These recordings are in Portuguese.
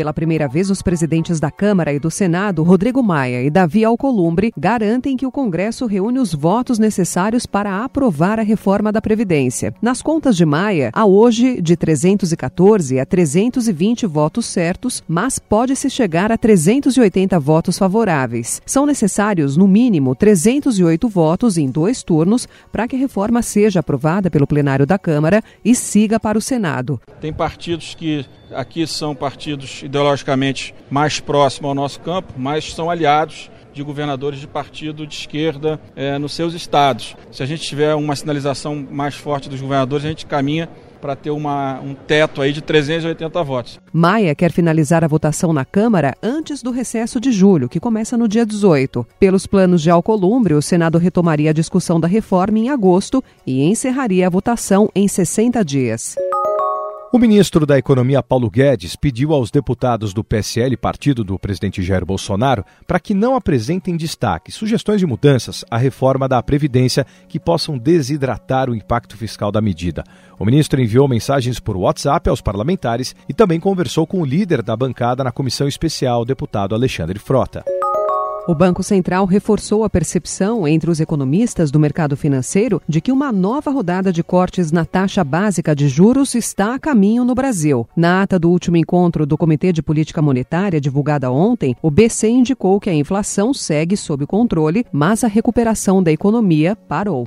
Pela primeira vez, os presidentes da Câmara e do Senado, Rodrigo Maia e Davi Alcolumbre, garantem que o Congresso reúne os votos necessários para aprovar a reforma da Previdência. Nas contas de Maia, há hoje de 314 a 320 votos certos, mas pode-se chegar a 380 votos favoráveis. São necessários, no mínimo, 308 votos em dois turnos para que a reforma seja aprovada pelo plenário da Câmara e siga para o Senado. Tem partidos que aqui são partidos ideologicamente mais próximos ao nosso campo, mas são aliados de governadores de partido de esquerda é, nos seus estados. Se a gente tiver uma sinalização mais forte dos governadores, a gente caminha para ter uma, um teto aí de 380 votos. Maia quer finalizar a votação na Câmara antes do recesso de julho, que começa no dia 18. Pelos planos de Alcolumbre, o Senado retomaria a discussão da reforma em agosto e encerraria a votação em 60 dias. O ministro da Economia, Paulo Guedes, pediu aos deputados do PSL, partido do presidente Jair Bolsonaro, para que não apresentem destaque sugestões de mudanças à reforma da Previdência que possam desidratar o impacto fiscal da medida. O ministro enviou mensagens por WhatsApp aos parlamentares e também conversou com o líder da bancada na comissão especial, deputado Alexandre Frota. O Banco Central reforçou a percepção entre os economistas do mercado financeiro de que uma nova rodada de cortes na taxa básica de juros está a caminho no Brasil. Na ata do último encontro do Comitê de Política Monetária, divulgada ontem, o BC indicou que a inflação segue sob controle, mas a recuperação da economia parou.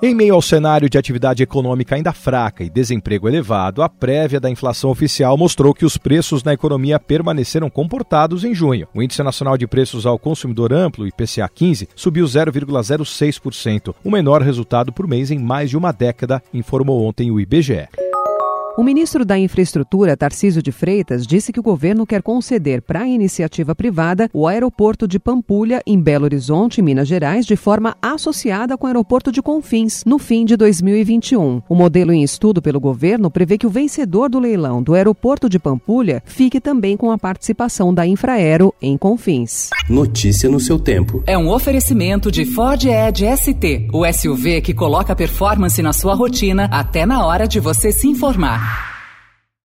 Em meio ao cenário de atividade econômica ainda fraca e desemprego elevado, a prévia da inflação oficial mostrou que os preços na economia permaneceram comportados em junho. O Índice Nacional de Preços ao Consumidor Amplo, IPCA 15, subiu 0,06%, o menor resultado por mês em mais de uma década, informou ontem o IBGE. O ministro da Infraestrutura, Tarcísio de Freitas, disse que o governo quer conceder para a iniciativa privada o aeroporto de Pampulha, em Belo Horizonte, Minas Gerais, de forma associada com o aeroporto de Confins, no fim de 2021. O modelo em estudo pelo governo prevê que o vencedor do leilão do aeroporto de Pampulha fique também com a participação da Infraero em Confins. Notícia no seu tempo. É um oferecimento de Ford Edge ST, o SUV que coloca performance na sua rotina até na hora de você se informar.